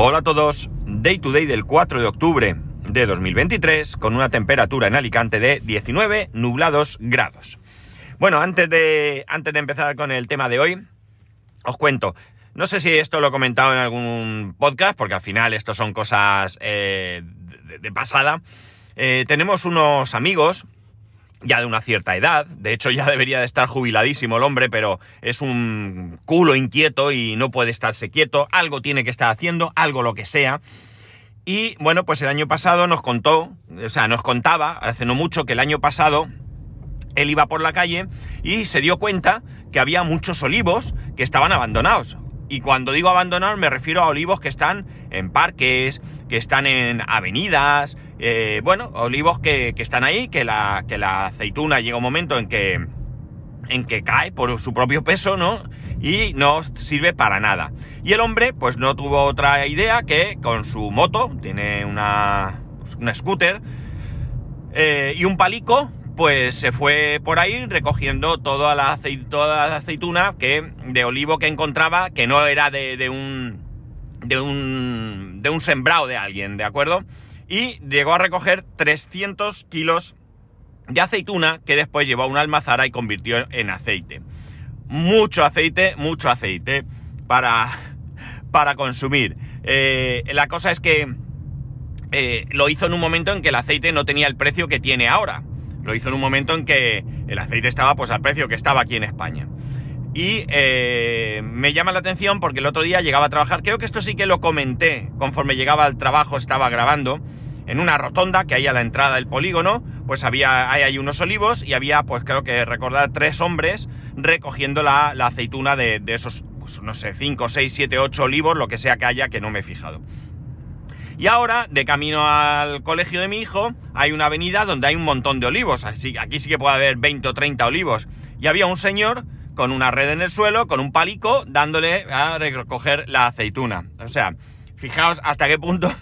Hola a todos, Day to Day del 4 de octubre de 2023 con una temperatura en Alicante de 19 nublados grados. Bueno, antes de, antes de empezar con el tema de hoy, os cuento, no sé si esto lo he comentado en algún podcast, porque al final esto son cosas eh, de, pasada. Eh, tenemos unos amigos ya de una cierta edad, de hecho ya debería de estar jubiladísimo el hombre, pero es un culo inquieto y no puede estarse quieto, algo tiene que estar haciendo, algo lo que sea. Y bueno, pues el año pasado nos contó, o sea, nos contaba, hace no mucho, que el año pasado él iba por la calle y se dio cuenta que había muchos olivos que estaban abandonados. Y cuando digo abandonados me refiero a olivos que están en parques, que están en avenidas, eh, bueno, olivos que, están ahí, que la, que la aceituna llega un momento en que, en que cae por su propio peso, ¿no? Y no sirve para nada. Y el hombre, pues no tuvo otra idea que con su moto, tiene una, pues, una scooter, eh, y un palico, pues se fue por ahí recogiendo toda la, toda la aceituna que, de olivo que encontraba, que no era de, de un, de un, de un sembrado de alguien, ¿de acuerdo? Y llegó a recoger 300 kilos de aceituna que después llevó a una almazara y convirtió en aceite. Mucho aceite, mucho aceite para, para consumir. Eh, la cosa es que eh, lo hizo en un momento en que el aceite no tenía el precio que tiene ahora. Lo hizo en un momento en que el aceite estaba pues al precio que estaba aquí en España. Y eh, me llama la atención porque el otro día llegaba a trabajar, creo que esto sí que lo comenté conforme llegaba al trabajo, estaba grabando, en una rotonda que hay a la entrada del polígono, pues había, hay, unos olivos y había, pues creo que recordar, tres hombres recogiendo la, aceituna de, esos, pues no sé, 5, 6, 7, 8 olivos, lo que sea que haya, que no me he fijado. Y ahora, de camino al colegio de mi hijo, hay una avenida donde hay un montón de olivos. Así, aquí sí que puede haber 20 o 30 olivos. Y había un señor con una red en el suelo, con un palico, dándole a recoger la aceituna. O sea, fijaos hasta qué punto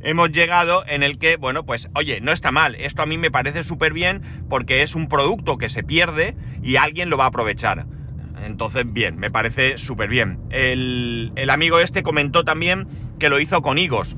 hemos llegado en el que, bueno, pues, oye, no está mal, esto a mí me parece súper bien porque es un producto que se pierde y alguien lo va a aprovechar. Entonces, bien, me parece súper bien. El, el, amigo este comentó también que lo hizo con higos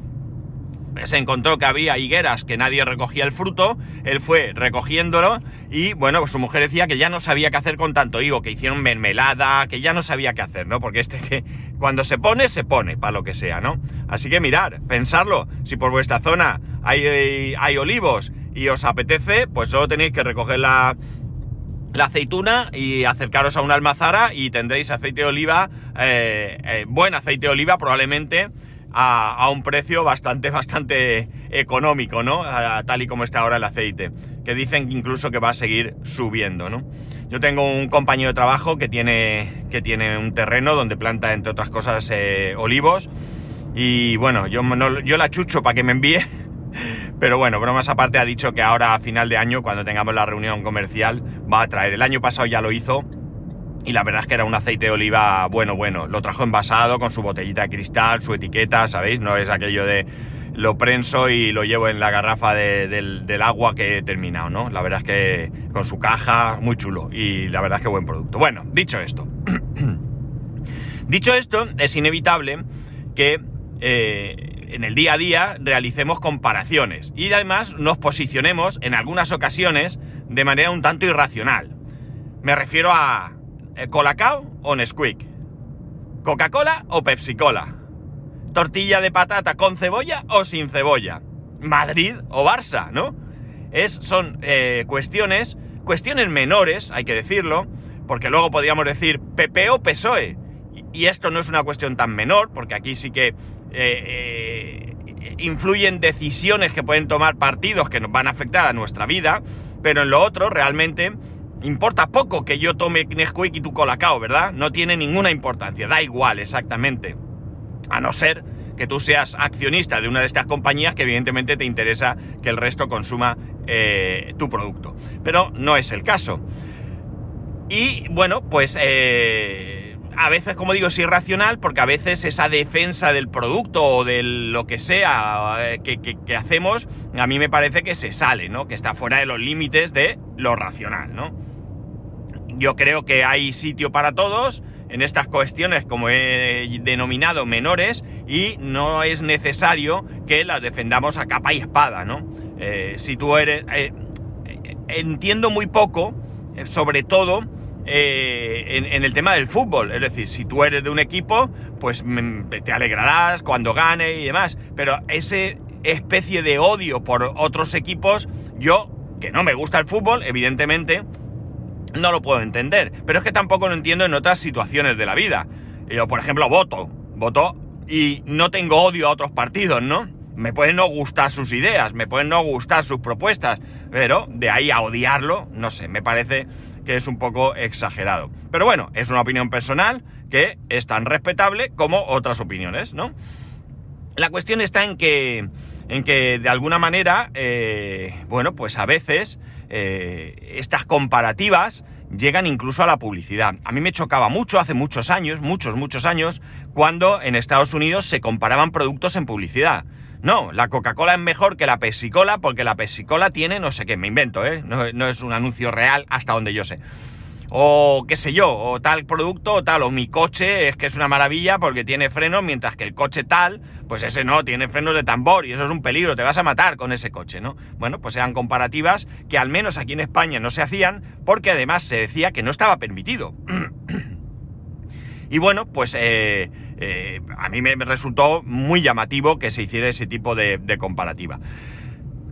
se encontró que había higueras que nadie recogía el fruto, él fue recogiéndolo y bueno, pues su mujer decía que ya no sabía qué hacer con tanto higo, que hicieron mermelada, que ya no sabía qué hacer, ¿no? Porque este que cuando se pone, se pone, para lo que sea, ¿no? Así que mirar, pensarlo, si por vuestra zona hay, hay olivos y os apetece, pues solo tenéis que recoger la, la aceituna y acercaros a una almazara y tendréis aceite de oliva, eh, eh, buen aceite de oliva probablemente, a, un precio bastante, bastante económico, ¿no? tal y como está ahora el aceite. Que dicen incluso que va a seguir subiendo, ¿no? Yo tengo un compañero de trabajo que tiene, que tiene un terreno donde planta, entre otras cosas, eh, olivos. Y bueno, yo, yo la chucho para que me envíe. Pero bueno, bromas aparte, ha dicho que ahora a final de año, cuando tengamos la reunión comercial, va a traer. El año pasado ya lo hizo y la verdad es que era un aceite de oliva bueno, bueno. Lo trajo envasado con su botellita de cristal, su etiqueta, ¿sabéis? No es aquello de lo prenso y lo llevo en la garrafa del, agua que he terminado, ¿no? La verdad es que con su caja, muy chulo. Y la verdad es que buen producto. Bueno, dicho esto. dicho esto, es inevitable que eh, en el día a día realicemos comparaciones. Y además nos posicionemos en algunas ocasiones de manera un tanto irracional. Me refiero a ¿Colacao o Nesquik? ¿Coca-Cola o Pepsi-Cola? ¿Tortilla de patata con cebolla o sin cebolla? ¿Madrid o Barça, no? Es, son eh, cuestiones, cuestiones menores, hay que decirlo, porque luego podríamos decir PP o PSOE. Y, esto no es una cuestión tan menor, porque aquí sí que eh, influyen decisiones que pueden tomar partidos que nos van a afectar a nuestra vida, pero en lo otro realmente Importa poco que yo tome Nesquik y tu Colacao, ¿verdad? No tiene ninguna importancia, da igual exactamente. A no ser que tú seas accionista de una de estas compañías que evidentemente te interesa que el resto consuma eh, tu producto. Pero no es el caso. Y bueno, pues eh, a veces, como digo, es irracional porque a veces esa defensa del producto o de lo que sea eh, que, que hacemos, a mí me parece que se sale, ¿no? Que está fuera de los límites de lo racional, ¿no? Yo creo que hay sitio para todos en estas cuestiones, como he denominado, menores, y no es necesario que las defendamos a capa y espada, ¿no? Eh, si tú eres... Eh, entiendo muy poco, eh, sobre todo en, en, el tema del fútbol. Es decir, si tú eres de un equipo, pues mm, te alegrarás cuando gane y demás. Pero ese especie de odio por otros equipos, yo, que no me gusta el fútbol, evidentemente, no lo puedo entender. Pero es que tampoco lo entiendo en otras situaciones de la vida. Yo, por ejemplo, voto. Voto y no tengo odio a otros partidos, ¿no? Me pueden no gustar sus ideas, me pueden no gustar sus propuestas, pero de ahí a odiarlo, no sé, me parece que es un poco exagerado. Pero bueno, es una opinión personal que es tan respetable como otras opiniones, ¿no? La cuestión está en que, en que de alguna manera, eh, bueno, pues a veces eh, estas comparativas llegan incluso a la publicidad. A mí me chocaba mucho hace muchos años, muchos, muchos años, cuando en Estados Unidos se comparaban productos en publicidad. No, la Coca-Cola es mejor que la Pepsi-Cola porque la Pepsi-Cola tiene no sé qué, me invento, ¿eh? No, no es un anuncio real hasta donde yo sé o qué sé yo, o tal producto o tal, o mi coche es que es una maravilla porque tiene frenos, mientras que el coche tal, pues ese no, tiene frenos de tambor y eso es un peligro, te vas a matar con ese coche, ¿no? Bueno, pues eran comparativas que al menos aquí en España no se hacían porque además se decía que no estaba permitido. y bueno, pues eh, eh, a mí me resultó muy llamativo que se hiciera ese tipo de, de comparativa.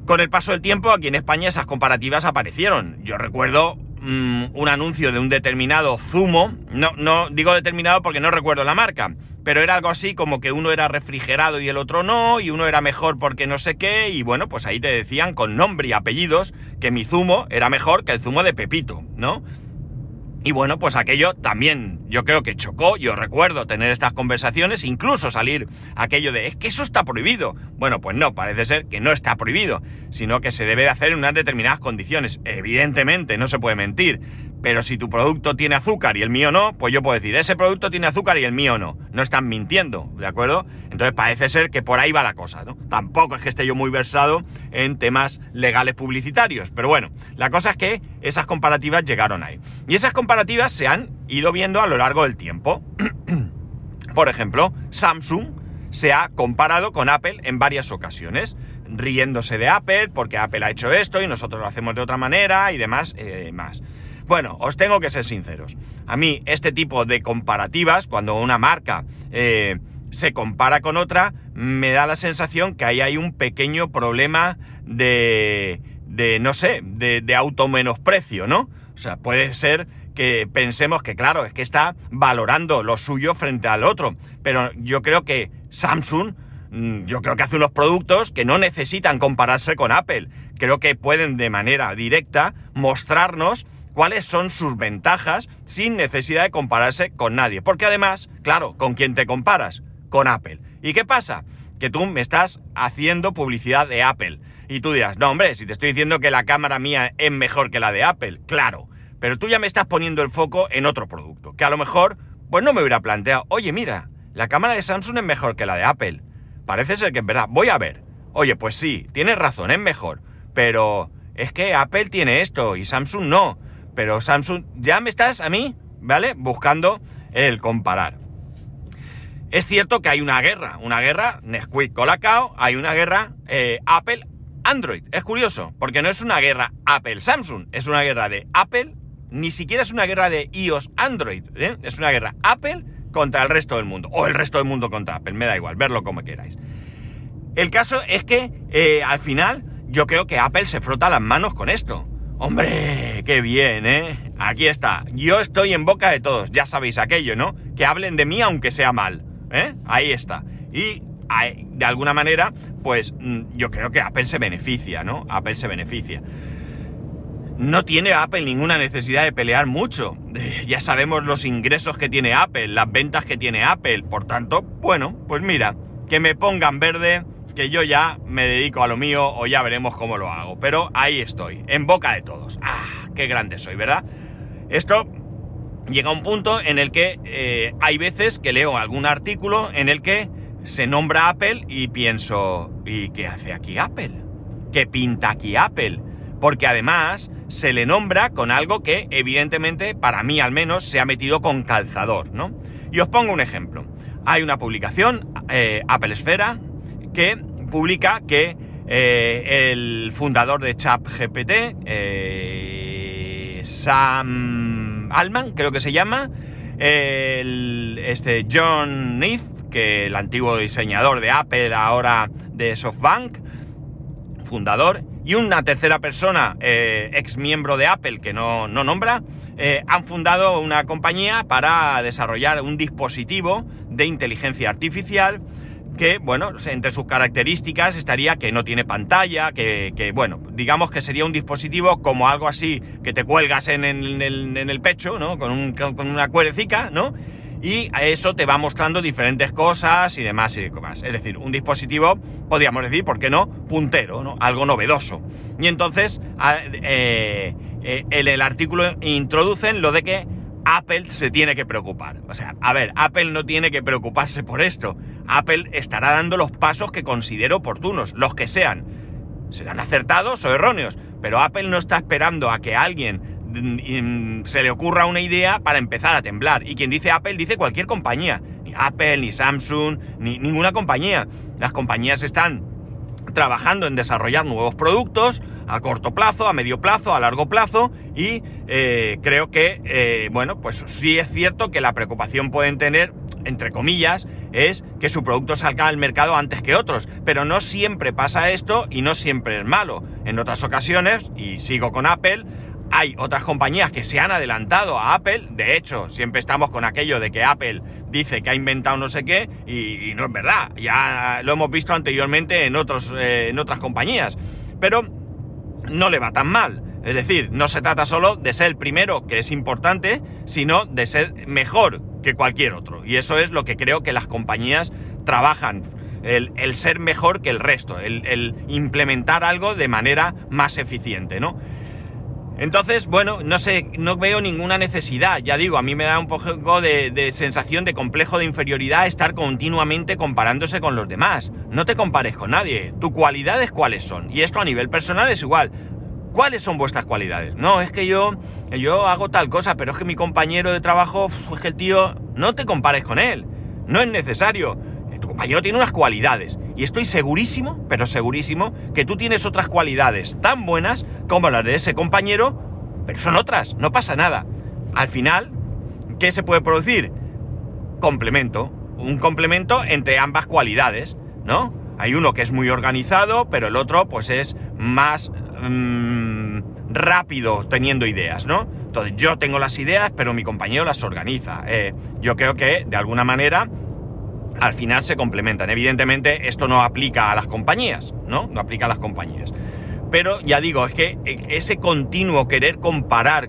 Con el paso del tiempo, aquí en España esas comparativas aparecieron. Yo recuerdo Mm, un anuncio de un determinado zumo, no, no digo determinado porque no recuerdo la marca, pero era algo así como que uno era refrigerado y el otro no, y uno era mejor porque no sé qué, y bueno, pues ahí te decían con nombre y apellidos que mi zumo era mejor que el zumo de Pepito, ¿no? Y bueno, pues aquello también yo creo que chocó, yo recuerdo tener estas conversaciones, incluso salir aquello de, es que eso está prohibido. Bueno, pues no, parece ser que no está prohibido, sino que se debe de hacer en unas determinadas condiciones. Evidentemente, no se puede mentir, pero si tu producto tiene azúcar y el mío no, pues yo puedo decir, ese producto tiene azúcar y el mío no. No están mintiendo, ¿de acuerdo? Entonces parece ser que por ahí va la cosa, ¿no? Tampoco es que esté yo muy versado en temas legales publicitarios, pero bueno, la cosa es que esas comparativas llegaron ahí. Y esas comparativas se han ido viendo a lo largo del tiempo. por ejemplo, Samsung se ha comparado con Apple en varias ocasiones, riéndose de Apple porque Apple ha hecho esto y nosotros lo hacemos de otra manera y demás, eh, más. Bueno, os tengo que ser sinceros. A mí este tipo de comparativas, cuando una marca eh, se compara con otra, me da la sensación que ahí hay un pequeño problema de, de no sé, de, de automenosprecio, ¿no? O sea, puede ser que pensemos que, claro, es que está valorando lo suyo frente al otro. Pero yo creo que Samsung, mm, yo creo que hace unos productos que no necesitan compararse con Apple. Creo que pueden de manera directa mostrarnos cuáles son sus ventajas sin necesidad de compararse con nadie. Porque además, claro, ¿con quién te comparas? Con Apple. ¿Y qué pasa? Que tú me estás haciendo publicidad de Apple. Y tú dirás, no hombre, si te estoy diciendo que la cámara mía es mejor que la de Apple, claro. Pero tú ya me estás poniendo el foco en otro producto, que a lo mejor, pues no me hubiera planteado, oye mira, la cámara de Samsung es mejor que la de Apple. Parece ser que es verdad, voy a ver. Oye, pues sí, tienes razón, es mejor. Pero es que Apple tiene esto y Samsung no pero Samsung, ya me estás a mí, ¿vale? Buscando el comparar. Es cierto que hay una guerra, una guerra Nesquik Colacao, hay una guerra eh, Apple Android. Es curioso, porque no es una guerra Apple Samsung, es una guerra de Apple, ni siquiera es una guerra de iOS Android, ¿eh? es una guerra Apple contra el resto del mundo, o el resto del mundo contra Apple, me da igual, verlo como queráis. El caso es que eh, al final yo creo que Apple se frota las manos con esto. Hombre, qué bien, ¿eh? Aquí está. Yo estoy en boca de todos. Ya sabéis aquello, ¿no? Que hablen de mí aunque sea mal. ¿Eh? Ahí está. Y de alguna manera, pues mm, yo creo que Apple se beneficia, ¿no? Apple se beneficia. No tiene Apple ninguna necesidad de pelear mucho. Ya sabemos los ingresos que tiene Apple, las ventas que tiene Apple. Por tanto, bueno, pues mira, que me pongan verde que yo ya me dedico a lo mío o ya veremos cómo lo hago. Pero ahí estoy, en boca de todos. ¡Ah! ¡Qué grande soy, ¿verdad? Esto llega a un punto en el que eh, hay veces que leo algún artículo en el que se nombra Apple y pienso, ¿y qué hace aquí Apple? ¿Qué pinta aquí Apple? Porque además se le nombra con algo que evidentemente, para mí al menos, se ha metido con calzador, ¿no? Y os pongo un ejemplo. hay una publicación, eh, Apple Esfera, que publica que eh, el fundador de ChatGPT, eh, Sam Altman, creo que se llama, este John Neff, que el antiguo diseñador de Apple, ahora de SoftBank, fundador, y una tercera persona, eh, ex miembro de Apple, que no, no nombra, han fundado una compañía para desarrollar un dispositivo de inteligencia artificial que, bueno, entre sus características estaría que no tiene pantalla, que, que bueno, digamos que sería un dispositivo como algo así que te cuelgas en, el, en el pecho, ¿no? Con, un, con una cuerecica, ¿no? y a eso te va mostrando diferentes cosas y demás y demás. Es decir, un dispositivo, podríamos decir, ¿por qué no? Puntero, ¿no? Algo novedoso. Y entonces, eh, eh, en el artículo introducen lo de que Apple se tiene que preocupar. O sea, a ver, Apple no tiene que preocuparse por esto. Apple estará dando los pasos que considere oportunos, los que sean. Serán acertados o erróneos, pero Apple no está esperando a que alguien se le ocurra una idea para empezar a temblar. Y quien dice Apple dice cualquier compañía. Ni Apple, ni Samsung, ni ninguna compañía. Las compañías están trabajando en desarrollar nuevos productos a corto plazo, a medio plazo, a largo plazo y eh, creo que, eh, bueno, pues sí es cierto que la preocupación pueden tener, entre comillas, es que su producto salga al mercado antes que otros, pero no siempre pasa esto y no siempre es malo. En otras ocasiones, y sigo con Apple, hay otras compañías que se han adelantado a Apple, de hecho, siempre estamos con aquello de que Apple dice que ha inventado no sé qué y, no es verdad, ya lo hemos visto anteriormente en, otros, eh, en otras compañías, pero no le va tan mal. Es decir, no se trata solo de ser el primero, que es importante, sino de ser mejor que cualquier otro. Y eso es lo que creo que las compañías trabajan. El, ser mejor que el resto, el, el implementar algo de manera más eficiente, ¿no? Entonces, bueno, no sé, no veo ninguna necesidad. Ya digo, a mí me da un poco de, sensación de complejo de inferioridad estar continuamente comparándose con los demás. No te compares con nadie. ¿Tus cualidades cuáles son? Y esto a nivel personal es igual. ¿Cuáles son vuestras cualidades? No, es que yo, yo hago tal cosa, pero es que mi compañero de trabajo, es que el tío, no te compares con él. No es necesario. Tu compañero tiene unas cualidades. Y estoy segurísimo, pero segurísimo, que tú tienes otras cualidades tan buenas como las de ese compañero, pero son otras, no pasa nada. Al final, ¿qué se puede producir? Complemento. Un complemento entre ambas cualidades, ¿no? Hay uno que es muy organizado, pero el otro pues es más mm, rápido teniendo ideas, ¿no? Entonces yo tengo las ideas, pero mi compañero las organiza. Eh, yo creo que de alguna manera al final se complementan. Evidentemente esto no aplica a las compañías, ¿no? No aplica a las compañías. Pero ya digo, es que ese continuo querer comparar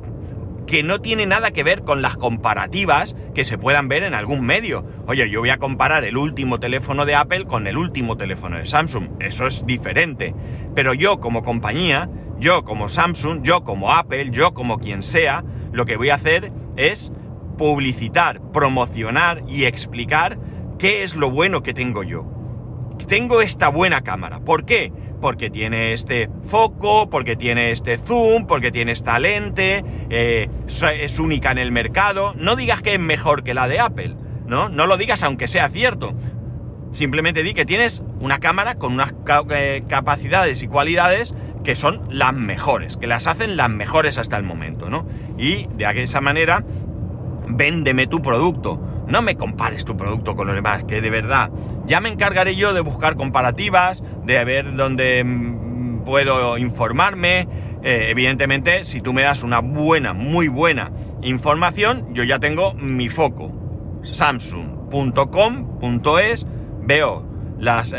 que no tiene nada que ver con las comparativas que se puedan ver en algún medio. Oye, yo voy a comparar el último teléfono de Apple con el último teléfono de Samsung. Eso es diferente. Pero yo como compañía, yo como Samsung, yo como Apple, yo como quien sea, lo que voy a hacer es publicitar, promocionar y explicar ¿Qué es lo bueno que tengo yo? Tengo esta buena cámara. ¿Por qué? Porque tiene este foco, porque tiene este zoom, porque tiene esta lente, eh, es única en el mercado. No digas que es mejor que la de Apple, ¿no? No lo digas aunque sea cierto. Simplemente di que tienes una cámara con unas eh, capacidades y cualidades que son las mejores, que las hacen las mejores hasta el momento, ¿no? Y de esa manera, véndeme tu producto no me compares tu producto con los demás, que de verdad, ya me encargaré yo de buscar comparativas, de ver dónde mm, puedo informarme. Eh, evidentemente, si tú me das una buena, muy buena información, yo ya tengo mi foco. Samsung.com.es, veo las eh,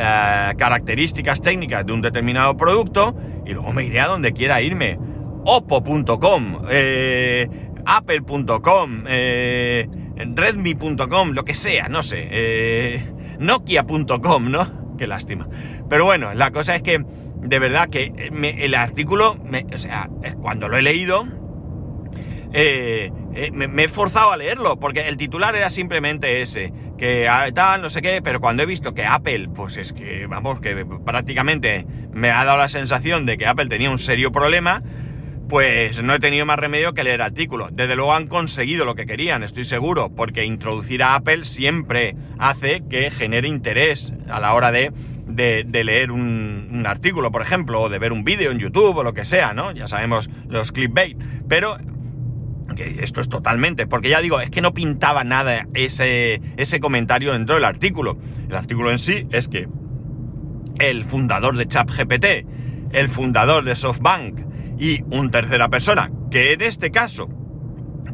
características técnicas de un determinado producto y luego me iré a donde quiera irme. Oppo.com, eh, Apple.com, redmi.com, lo que sea, no sé, eh, nokia.com, ¿no? Qué lástima. Pero bueno, la cosa es que, de verdad, que el artículo, o sea, cuando lo he leído, eh, eh, me, he forzado a leerlo, porque el titular era simplemente ese, que ah, tal, no sé qué, pero cuando he visto que Apple, pues es que, vamos, que prácticamente me ha dado la sensación de que Apple tenía un serio problema, pues no he tenido más remedio que leer artículos. Desde luego han conseguido lo que querían, estoy seguro, porque introducir a Apple siempre hace que genere interés a la hora de, de, leer un, artículo, por ejemplo, o de ver un vídeo en YouTube o lo que sea, ¿no? Ya sabemos los clickbait. Pero esto es totalmente, porque ya digo, es que no pintaba nada ese, ese comentario dentro del artículo. El artículo en sí es que el fundador de ChatGPT, el fundador de SoftBank y un tercera persona, que en este caso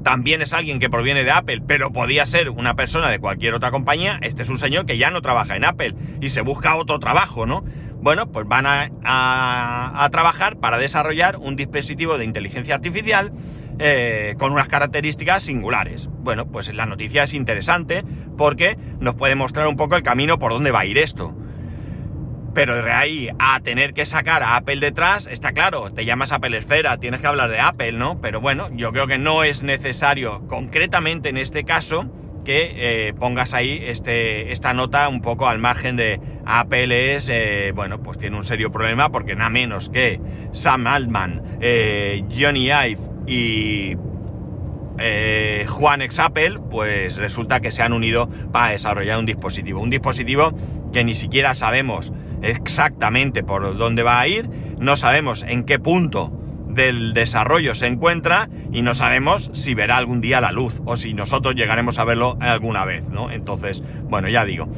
también es alguien que proviene de Apple, pero podía ser una persona de cualquier otra compañía, este es un señor que ya no trabaja en Apple y se busca otro trabajo, ¿no? Bueno, pues van a, a trabajar para desarrollar un dispositivo de inteligencia artificial eh, con unas características singulares. Bueno, pues la noticia es interesante porque nos puede mostrar un poco el camino por dónde va a ir esto. Pero de ahí a tener que sacar a Apple detrás, está claro, te llamas Apple Esfera, tienes que hablar de Apple, ¿no? Pero bueno, yo creo que no es necesario, concretamente en este caso, que eh, pongas ahí este, esta nota un poco al margen de Apple es, eh, bueno, pues tiene un serio problema porque nada menos que Sam Altman, Johnny Ive y eh, Juan ex Apple, pues resulta que se han unido para desarrollar un dispositivo. Un dispositivo que ni siquiera sabemos exactamente por dónde va a ir, no sabemos en qué punto del desarrollo se encuentra y no sabemos si verá algún día la luz o si nosotros llegaremos a verlo alguna vez, ¿no? Entonces, bueno, ya digo,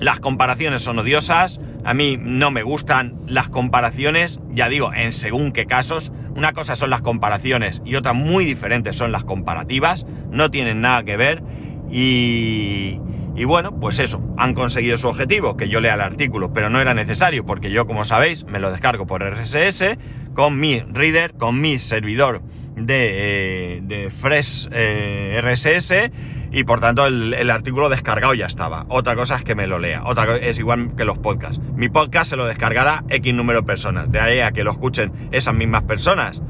las comparaciones son odiosas, a mí no me gustan las comparaciones, ya digo, en según qué casos, una cosa son las comparaciones y otra muy diferente son las comparativas, no tienen nada que ver y, y bueno, pues eso, han conseguido su objetivo, que yo lea el artículo, pero no era necesario porque yo, como sabéis, me lo descargo por RSS con mi reader, con mi servidor de, eh, de Fresh eh, RSS y por tanto el, artículo descargado ya estaba. Otra cosa es que me lo lea. Otra es igual que los podcasts. Mi podcast se lo descargará X número de personas. De ahí a que lo escuchen esas mismas personas,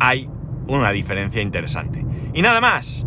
hay una diferencia interesante. Y nada más.